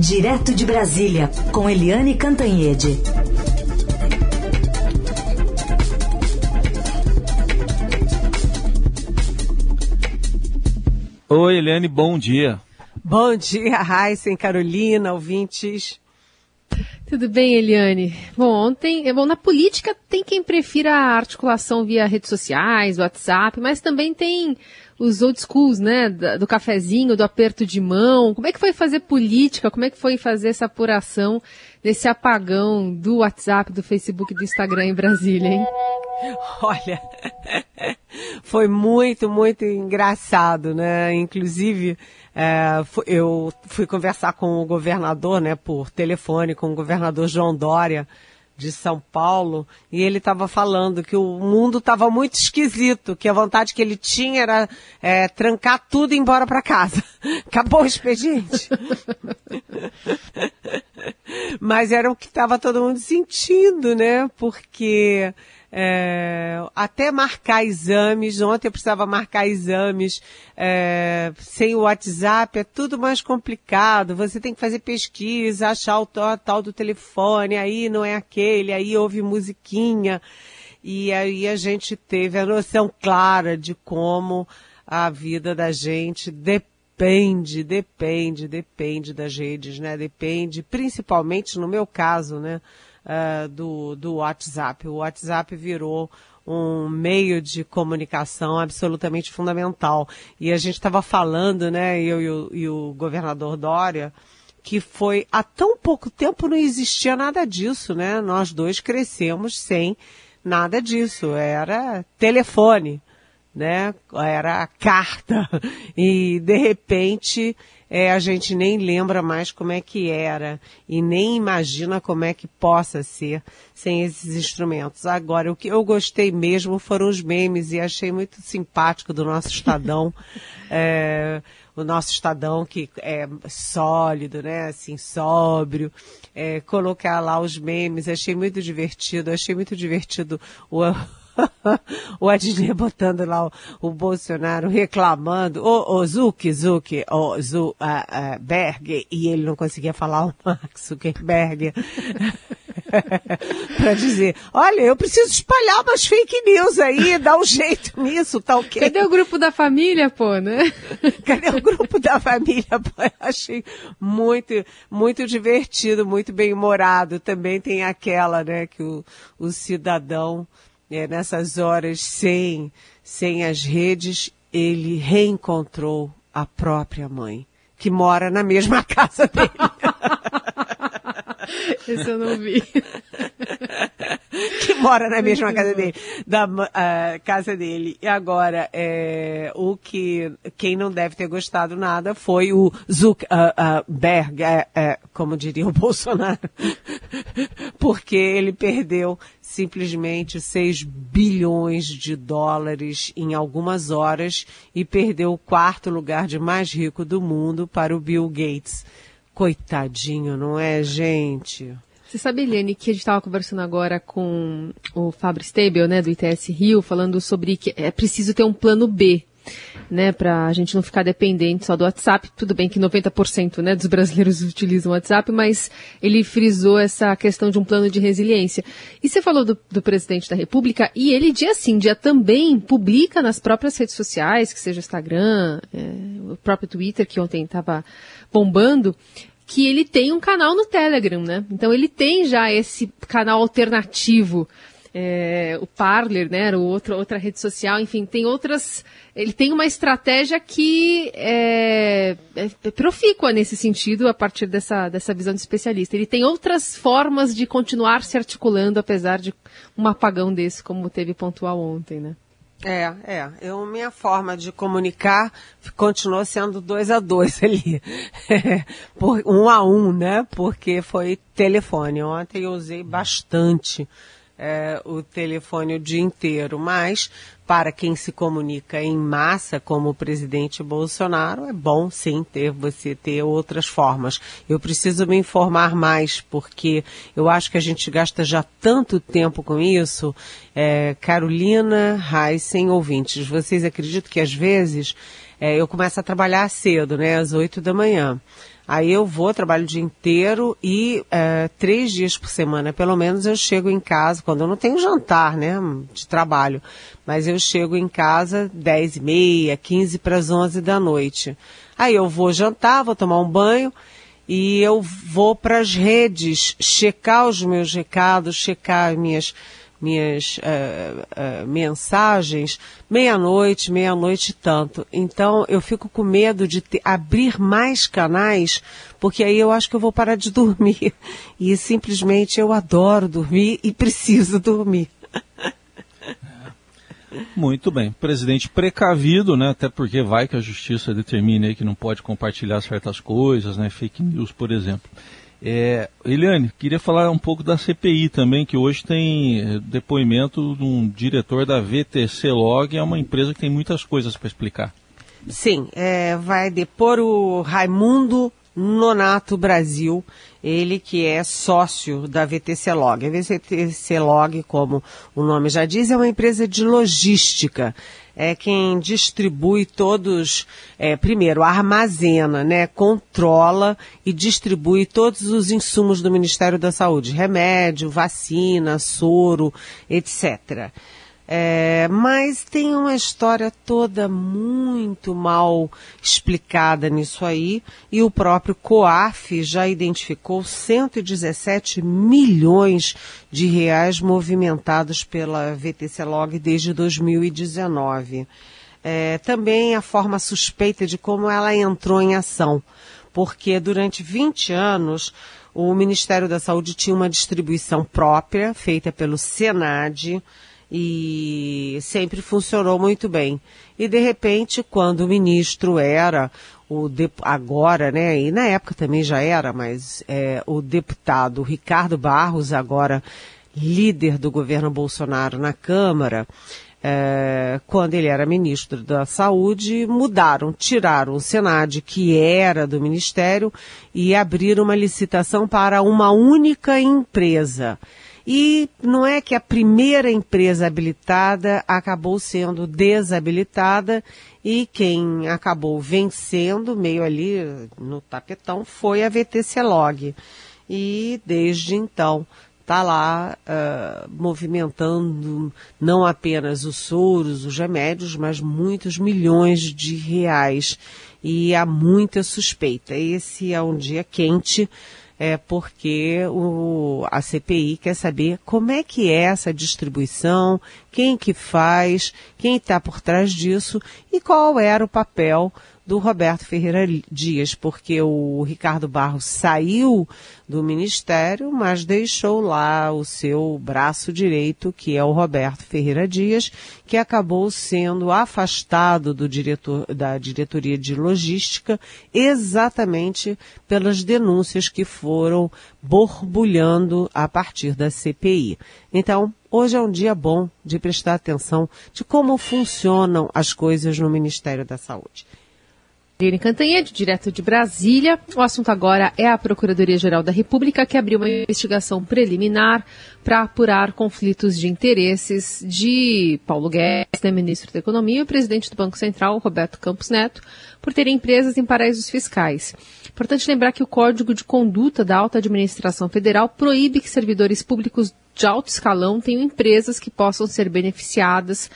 Direto de Brasília, com Eliane Cantanhede. Oi, Eliane, bom dia. Bom dia, Raíssa Carolina, ouvintes. Tudo bem, Eliane? Bom, ontem, é bom, na política tem quem prefira a articulação via redes sociais, WhatsApp, mas também tem os old schools, né, do cafezinho, do aperto de mão. Como é que foi fazer política? Como é que foi fazer essa apuração desse apagão do WhatsApp, do Facebook, do Instagram em Brasília, hein? Olha, foi muito, muito engraçado, né? Inclusive, é, eu fui conversar com o governador, né, por telefone, com o governador João Dória, de São Paulo e ele estava falando que o mundo estava muito esquisito, que a vontade que ele tinha era é, trancar tudo e ir embora para casa. Acabou o expediente. Mas era o que estava todo mundo sentindo, né? Porque é, até marcar exames. Ontem eu precisava marcar exames é, sem o WhatsApp, é tudo mais complicado. Você tem que fazer pesquisa, achar o tal do telefone, aí não é aquele, aí ouve musiquinha. E aí a gente teve a noção clara de como a vida da gente depende, depende, depende das redes, né? Depende, principalmente no meu caso, né? Uh, do, do WhatsApp. O WhatsApp virou um meio de comunicação absolutamente fundamental. E a gente estava falando, né, eu e o, e o governador Dória, que foi há tão pouco tempo não existia nada disso, né? Nós dois crescemos sem nada disso. Era telefone, né? Era carta. E de repente é, a gente nem lembra mais como é que era e nem imagina como é que possa ser sem esses instrumentos. Agora, o que eu gostei mesmo foram os memes e achei muito simpático do nosso Estadão. é, o nosso Estadão que é sólido, né, assim, sóbrio, é, colocar lá os memes, achei muito divertido, achei muito divertido o o Adnet botando lá o, o, Bolsonaro reclamando, o, o Zuck, Zuck, o Zu, a, a Berg, e ele não conseguia falar o Max Zuckerberg. para dizer, olha, eu preciso espalhar umas fake news aí, dá um jeito nisso, tá ok? Cadê o grupo da família, pô, né? Cadê o grupo da família, pô? Eu achei muito, muito divertido, muito bem humorado. Também tem aquela, né, que o, o cidadão é, nessas horas sem, sem as redes, ele reencontrou a própria mãe, que mora na mesma casa dele. Esse eu não vi. que mora na mesma casa dele, da uh, casa dele. E agora, é, o que quem não deve ter gostado nada foi o Zuckerberg, uh, uh, como diria o Bolsonaro, porque ele perdeu simplesmente 6 bilhões de dólares em algumas horas e perdeu o quarto lugar de mais rico do mundo para o Bill Gates. Coitadinho, não é, gente? Você sabe, Eliane, que a gente estava conversando agora com o Fábio Stable, né, do ITS Rio, falando sobre que é preciso ter um plano B né, para a gente não ficar dependente só do WhatsApp. Tudo bem que 90% né, dos brasileiros utilizam o WhatsApp, mas ele frisou essa questão de um plano de resiliência. E você falou do, do presidente da República, e ele dia sim, dia também publica nas próprias redes sociais, que seja o Instagram, é, o próprio Twitter, que ontem estava bombando, que ele tem um canal no Telegram, né? Então ele tem já esse canal alternativo é, o Parler, né, o outro, outra rede social, enfim, tem outras. Ele tem uma estratégia que é, é, é profícua nesse sentido, a partir dessa, dessa visão de especialista. Ele tem outras formas de continuar se articulando, apesar de um apagão desse, como teve pontual ontem, né? É, é. Eu, minha forma de comunicar continuou sendo dois a dois ali. Por, um a um, né? Porque foi telefone. Ontem eu usei bastante é, o telefone o dia inteiro, mas para quem se comunica em massa, como o presidente Bolsonaro, é bom sim ter você ter outras formas. Eu preciso me informar mais, porque eu acho que a gente gasta já tanto tempo com isso. É, Carolina Heisen, ouvintes, vocês acreditam que às vezes é, eu começo a trabalhar cedo, né, às 8 da manhã. Aí eu vou, trabalho o dia inteiro e é, três dias por semana, pelo menos, eu chego em casa, quando eu não tenho jantar, né, de trabalho. Mas eu chego em casa 10 e meia, 15 para as 11 da noite. Aí eu vou jantar, vou tomar um banho e eu vou para as redes checar os meus recados, checar minhas minhas uh, uh, mensagens meia-noite, meia-noite tanto. Então eu fico com medo de abrir mais canais, porque aí eu acho que eu vou parar de dormir. E simplesmente eu adoro dormir e preciso dormir. Muito bem. Presidente precavido, né? Até porque vai que a justiça determine que não pode compartilhar certas coisas, né? Fake news, por exemplo. É, Eliane, queria falar um pouco da CPI também, que hoje tem é, depoimento de um diretor da VTC Log, é uma empresa que tem muitas coisas para explicar. Sim, é, vai depor o Raimundo Nonato Brasil, ele que é sócio da VTC Log. A VTC Log, como o nome já diz, é uma empresa de logística é quem distribui todos, é, primeiro, armazena, né, controla e distribui todos os insumos do Ministério da Saúde, remédio, vacina, soro, etc. É, mas tem uma história toda muito mal explicada nisso aí, e o próprio COAF já identificou 117 milhões de reais movimentados pela VTC Log desde 2019. É, também a forma suspeita de como ela entrou em ação, porque durante 20 anos o Ministério da Saúde tinha uma distribuição própria, feita pelo Senad, e sempre funcionou muito bem. E de repente, quando o ministro era o agora, né, e na época também já era, mas é, o deputado Ricardo Barros, agora líder do governo Bolsonaro na Câmara, é, quando ele era ministro da Saúde, mudaram, tiraram o Senad, que era do Ministério, e abriram uma licitação para uma única empresa. E não é que a primeira empresa habilitada acabou sendo desabilitada e quem acabou vencendo, meio ali no tapetão, foi a VTC Log. E desde então está lá uh, movimentando não apenas os soros, os remédios, mas muitos milhões de reais. E há muita suspeita. Esse é um dia quente é porque o, a CPI quer saber como é que é essa distribuição, quem que faz, quem está por trás disso e qual era o papel do Roberto Ferreira Dias, porque o Ricardo Barros saiu do ministério, mas deixou lá o seu braço direito, que é o Roberto Ferreira Dias, que acabou sendo afastado do diretor, da diretoria de logística exatamente pelas denúncias que foram borbulhando a partir da CPI. Então, hoje é um dia bom de prestar atenção de como funcionam as coisas no Ministério da Saúde. Irene Cantanhede, direto de Brasília. O assunto agora é a Procuradoria-Geral da República, que abriu uma investigação preliminar para apurar conflitos de interesses de Paulo Guedes, né, ministro da Economia, e o presidente do Banco Central, Roberto Campos Neto, por terem empresas em paraísos fiscais. Importante lembrar que o Código de Conduta da Alta Administração Federal proíbe que servidores públicos de alto escalão tenham empresas que possam ser beneficiadas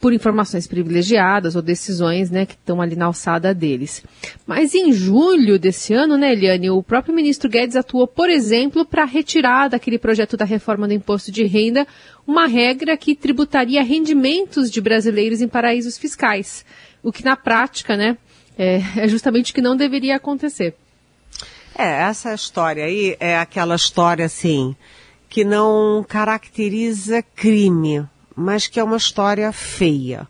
por informações privilegiadas ou decisões né, que estão ali na alçada deles. Mas em julho desse ano, né, Eliane, o próprio ministro Guedes atuou, por exemplo, para retirar daquele projeto da reforma do imposto de renda uma regra que tributaria rendimentos de brasileiros em paraísos fiscais, o que na prática né, é, é justamente o que não deveria acontecer. É, essa história aí é aquela história assim que não caracteriza crime mas que é uma história feia,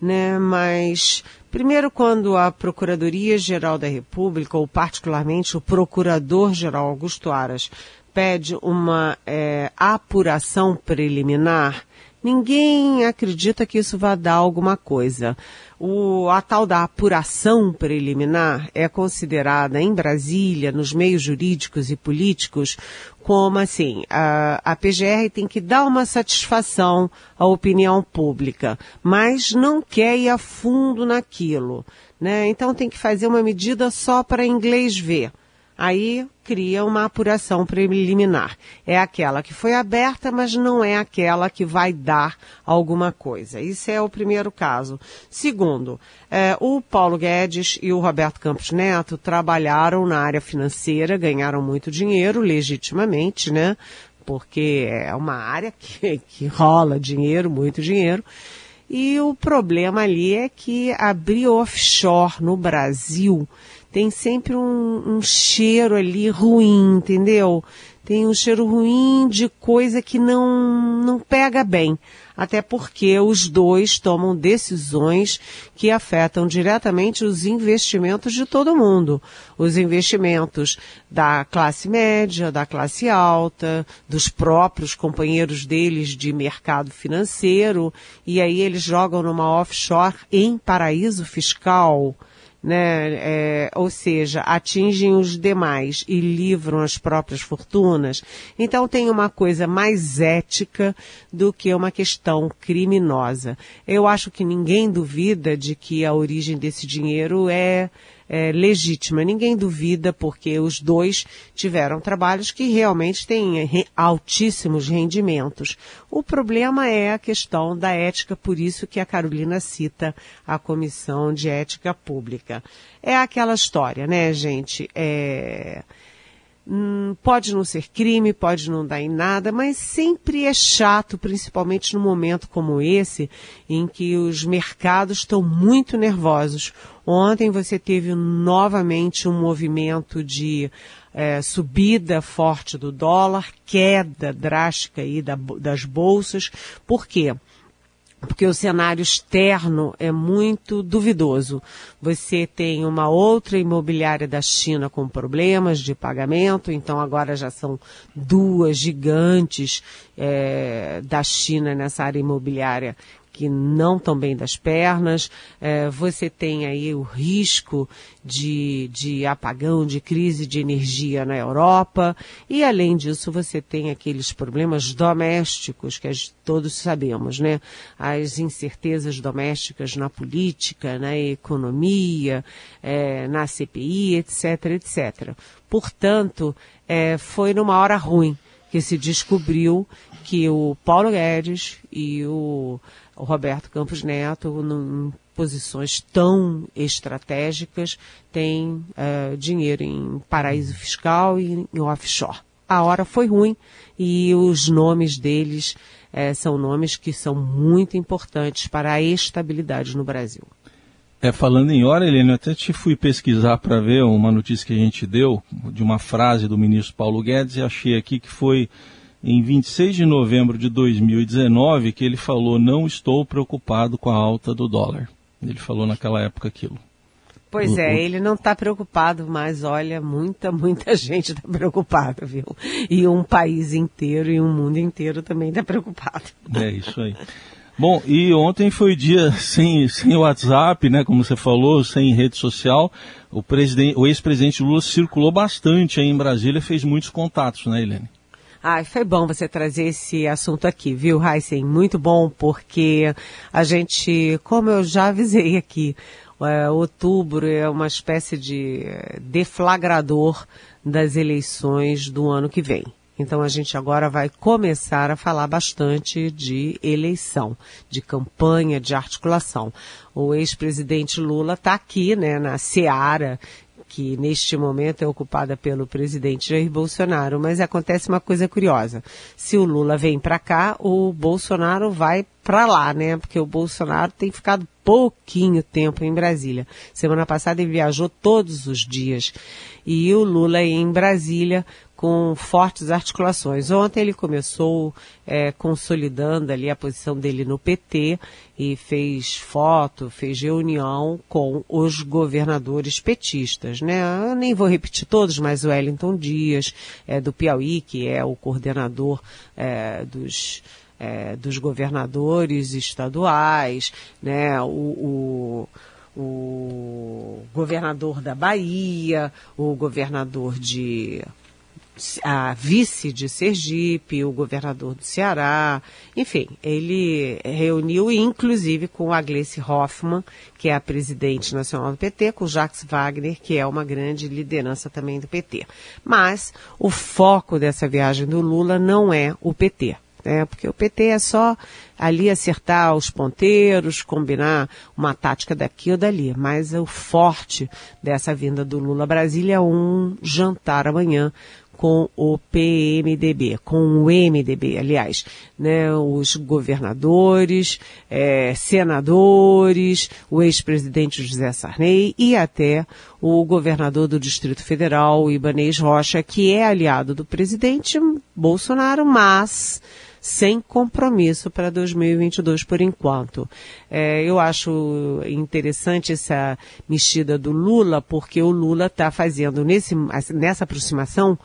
né? Mas primeiro quando a Procuradoria-Geral da República, ou particularmente o Procurador-Geral Augusto Aras, pede uma é, apuração preliminar, ninguém acredita que isso vai dar alguma coisa. O, a tal da apuração preliminar é considerada em Brasília, nos meios jurídicos e políticos, como assim, a, a PGR tem que dar uma satisfação à opinião pública, mas não quer ir a fundo naquilo. Né? Então tem que fazer uma medida só para inglês ver. Aí cria uma apuração preliminar. É aquela que foi aberta, mas não é aquela que vai dar alguma coisa. Isso é o primeiro caso. Segundo, é, o Paulo Guedes e o Roberto Campos Neto trabalharam na área financeira, ganharam muito dinheiro, legitimamente, né? Porque é uma área que, que rola dinheiro, muito dinheiro. E o problema ali é que abrir offshore no Brasil tem sempre um, um cheiro ali ruim, entendeu? Tem um cheiro ruim de coisa que não, não pega bem. Até porque os dois tomam decisões que afetam diretamente os investimentos de todo mundo. Os investimentos da classe média, da classe alta, dos próprios companheiros deles de mercado financeiro. E aí eles jogam numa offshore em paraíso fiscal né? É, ou seja, atingem os demais e livram as próprias fortunas. Então tem uma coisa mais ética do que uma questão criminosa. Eu acho que ninguém duvida de que a origem desse dinheiro é é, legítima. Ninguém duvida, porque os dois tiveram trabalhos que realmente têm altíssimos rendimentos. O problema é a questão da ética, por isso que a Carolina cita a Comissão de Ética Pública. É aquela história, né, gente? É... Hum, pode não ser crime, pode não dar em nada, mas sempre é chato, principalmente num momento como esse, em que os mercados estão muito nervosos. Ontem você teve novamente um movimento de é, subida forte do dólar, queda drástica aí da, das bolsas. Por quê? Porque o cenário externo é muito duvidoso. Você tem uma outra imobiliária da China com problemas de pagamento, então agora já são duas gigantes é, da China nessa área imobiliária que não estão bem das pernas, é, você tem aí o risco de, de apagão, de crise de energia na Europa, e além disso você tem aqueles problemas domésticos que todos sabemos, né? As incertezas domésticas na política, na economia, é, na CPI, etc, etc. Portanto, é, foi numa hora ruim que se descobriu que o Paulo Guedes e o o Roberto Campos Neto, em posições tão estratégicas, tem uh, dinheiro em paraíso fiscal e em offshore. A hora foi ruim e os nomes deles uh, são nomes que são muito importantes para a estabilidade no Brasil. É, falando em hora, Helena, eu até te fui pesquisar para ver uma notícia que a gente deu de uma frase do ministro Paulo Guedes e achei aqui que foi em 26 de novembro de 2019 que ele falou: Não estou preocupado com a alta do dólar. Ele falou naquela época aquilo. Pois é, ele não está preocupado, mas olha, muita, muita gente está preocupada, viu? E um país inteiro e um mundo inteiro também está preocupado. É isso aí. Bom, e ontem foi dia sem, sem WhatsApp, né? Como você falou, sem rede social. O, o ex-presidente Lula circulou bastante aí em Brasília, fez muitos contatos, né, Helene? Ai, foi bom você trazer esse assunto aqui, viu, Heisen? Muito bom, porque a gente, como eu já avisei aqui, é, outubro é uma espécie de deflagrador das eleições do ano que vem. Então a gente agora vai começar a falar bastante de eleição, de campanha, de articulação. O ex-presidente Lula está aqui, né, na seara que neste momento é ocupada pelo presidente Jair Bolsonaro, mas acontece uma coisa curiosa. Se o Lula vem para cá, o Bolsonaro vai para lá, né? Porque o Bolsonaro tem ficado pouquinho tempo em Brasília. Semana passada ele viajou todos os dias. E o Lula em Brasília com fortes articulações. Ontem ele começou é, consolidando ali a posição dele no PT e fez foto, fez reunião com os governadores petistas, né? Eu nem vou repetir todos, mas o Wellington Dias, é, do Piauí, que é o coordenador é, dos é, dos governadores estaduais, né, o, o, o governador da Bahia, o governador de a vice de Sergipe, o governador do Ceará, enfim, ele reuniu, inclusive com a Gleice Hoffmann, que é a presidente nacional do PT, com o Jacques Wagner, que é uma grande liderança também do PT. Mas o foco dessa viagem do Lula não é o PT. Né? Porque o PT é só ali acertar os ponteiros, combinar uma tática daqui ou dali. Mas o forte dessa vinda do Lula a Brasília é um jantar amanhã com o PMDB, com o MDB, aliás, né, os governadores, é, senadores, o ex-presidente José Sarney e até o governador do Distrito Federal, Ibanez Rocha, que é aliado do presidente Bolsonaro, mas sem compromisso para 2022 por enquanto. É, eu acho interessante essa mexida do Lula, porque o Lula está fazendo nesse, nessa aproximação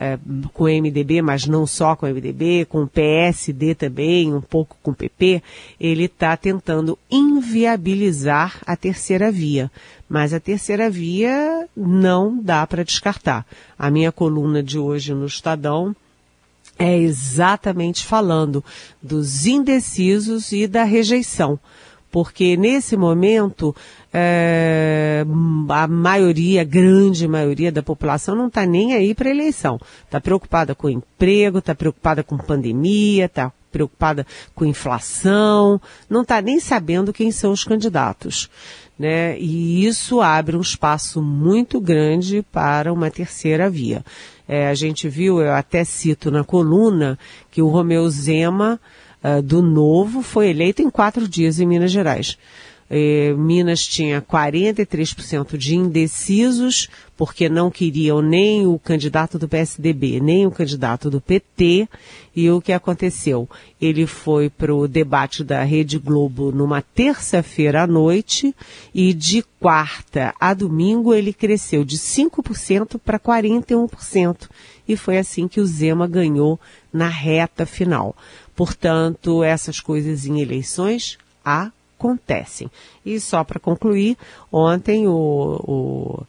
é, com o MDB, mas não só com o MDB, com o PSD também, um pouco com o PP, ele está tentando inviabilizar a terceira via. Mas a terceira via não dá para descartar. A minha coluna de hoje no Estadão é exatamente falando dos indecisos e da rejeição porque nesse momento é, a maioria, a grande maioria da população não está nem aí para eleição. Está preocupada com emprego, está preocupada com pandemia, está preocupada com inflação, não está nem sabendo quem são os candidatos. Né? E isso abre um espaço muito grande para uma terceira via. É, a gente viu, eu até cito na coluna, que o Romeu Zema uh, do Novo foi eleito em quatro dias em Minas Gerais. Eh, Minas tinha 43% de indecisos, porque não queriam nem o candidato do PSDB, nem o candidato do PT. E o que aconteceu? Ele foi para o debate da Rede Globo numa terça-feira à noite e de quarta a domingo ele cresceu de 5% para 41%. E foi assim que o Zema ganhou na reta final. Portanto, essas coisas em eleições acontecem. E só para concluir, ontem o, o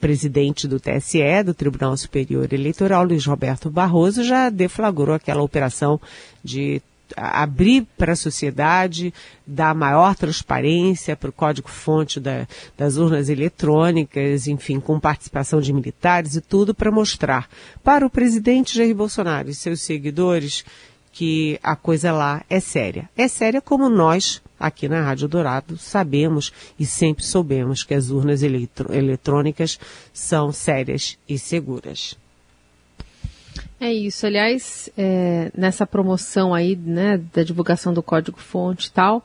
presidente do TSE, do Tribunal Superior Eleitoral, Luiz Roberto Barroso, já deflagrou aquela operação de abrir para a sociedade, dar maior transparência para o código-fonte da, das urnas eletrônicas, enfim, com participação de militares e tudo para mostrar para o presidente Jair Bolsonaro e seus seguidores que a coisa lá é séria. É séria como nós, aqui na Rádio Dourado, sabemos e sempre soubemos que as urnas eletrônicas são sérias e seguras. É isso. Aliás, é, nessa promoção aí, né, da divulgação do código-fonte e tal,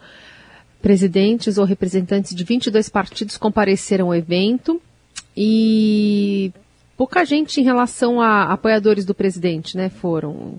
presidentes ou representantes de 22 partidos compareceram ao evento e pouca gente em relação a apoiadores do presidente, né, foram.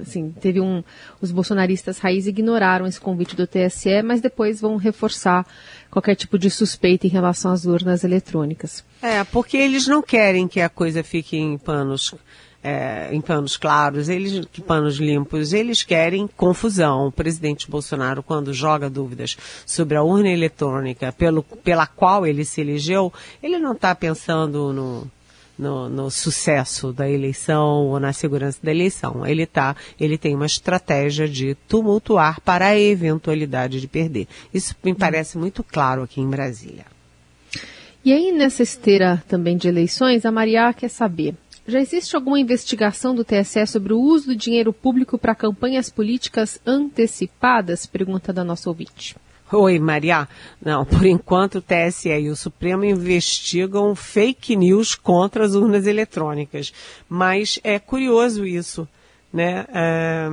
Assim, teve um. Os bolsonaristas raiz ignoraram esse convite do TSE, mas depois vão reforçar qualquer tipo de suspeita em relação às urnas eletrônicas. É, porque eles não querem que a coisa fique em panos é, em panos claros, eles, panos limpos, eles querem confusão. O presidente Bolsonaro, quando joga dúvidas sobre a urna eletrônica pelo, pela qual ele se elegeu, ele não está pensando no, no, no, sucesso da eleição ou na segurança da eleição. Ele tá, ele tem uma estratégia de tumultuar para a eventualidade de perder. Isso me parece muito claro aqui em Brasília. E aí, nessa esteira também de eleições, a Maria quer saber já existe alguma investigação do TSE sobre o uso do dinheiro público para campanhas políticas antecipadas? Pergunta da nossa ouvinte. Oi, Maria. Não, por enquanto o TSE e o Supremo investigam fake news contra as urnas eletrônicas. Mas é curioso isso, né? É,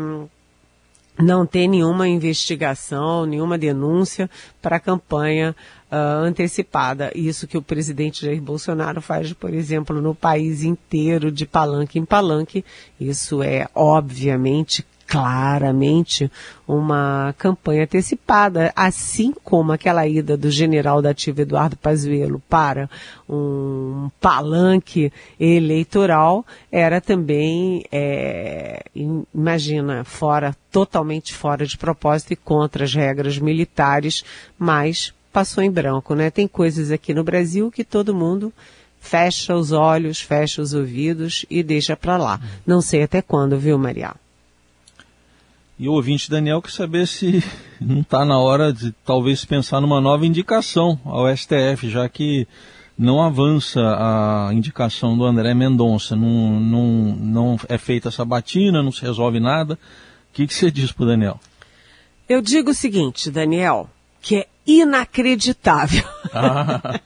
não tem nenhuma investigação, nenhuma denúncia para a campanha uh, antecipada. Isso que o presidente Jair Bolsonaro faz, por exemplo, no país inteiro, de palanque em palanque. Isso é, obviamente, claramente uma campanha antecipada, assim como aquela ida do general da ativa Eduardo Pazuello para um palanque eleitoral era também, é, imagina, fora, totalmente fora de propósito e contra as regras militares, mas passou em branco, né? Tem coisas aqui no Brasil que todo mundo fecha os olhos, fecha os ouvidos e deixa para lá. Não sei até quando, viu, Maria? E o ouvinte Daniel quer saber se não está na hora de talvez pensar numa nova indicação ao STF, já que não avança a indicação do André Mendonça, não, não, não é feita essa batina, não se resolve nada. O que, que você diz para Daniel? Eu digo o seguinte, Daniel, que é inacreditável. Ah.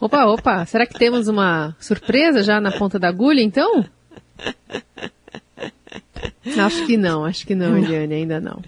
opa, opa, será que temos uma surpresa já na ponta da agulha, então? Acho que não, acho que não, Eliane, ainda não.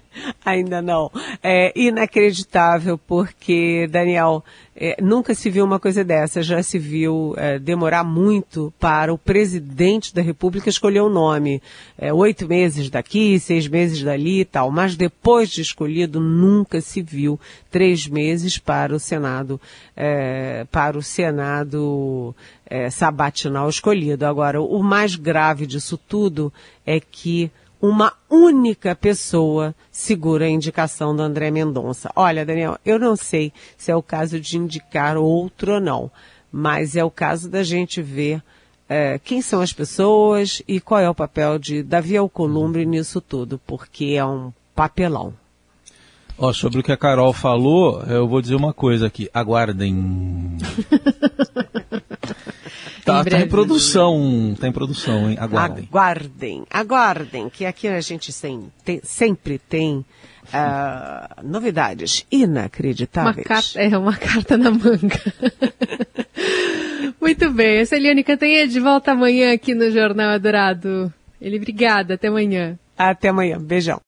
Ainda não. É inacreditável porque, Daniel, é, nunca se viu uma coisa dessa. Já se viu é, demorar muito para o presidente da República escolher o um nome. É, oito meses daqui, seis meses dali e tal. Mas depois de escolhido, nunca se viu três meses para o Senado, é, para o Senado é, sabatinal escolhido. Agora, o mais grave disso tudo é que uma única pessoa segura a indicação do André Mendonça. Olha, Daniel, eu não sei se é o caso de indicar outro ou não, mas é o caso da gente ver é, quem são as pessoas e qual é o papel de Davi Alcolumbre nisso tudo, porque é um papelão. Ó, sobre o que a Carol falou, eu vou dizer uma coisa aqui. Aguardem. Tá, tá em produção, tá em produção, hein? Aguardem. Aguardem, aguardem, que aqui a gente sem, tem, sempre tem uh, novidades inacreditáveis. Uma carta, é, uma carta na manga. Muito bem, essa é Eliane Cantanhede volta amanhã aqui no Jornal Adorado. Ele, obrigada, até amanhã. Até amanhã, beijão.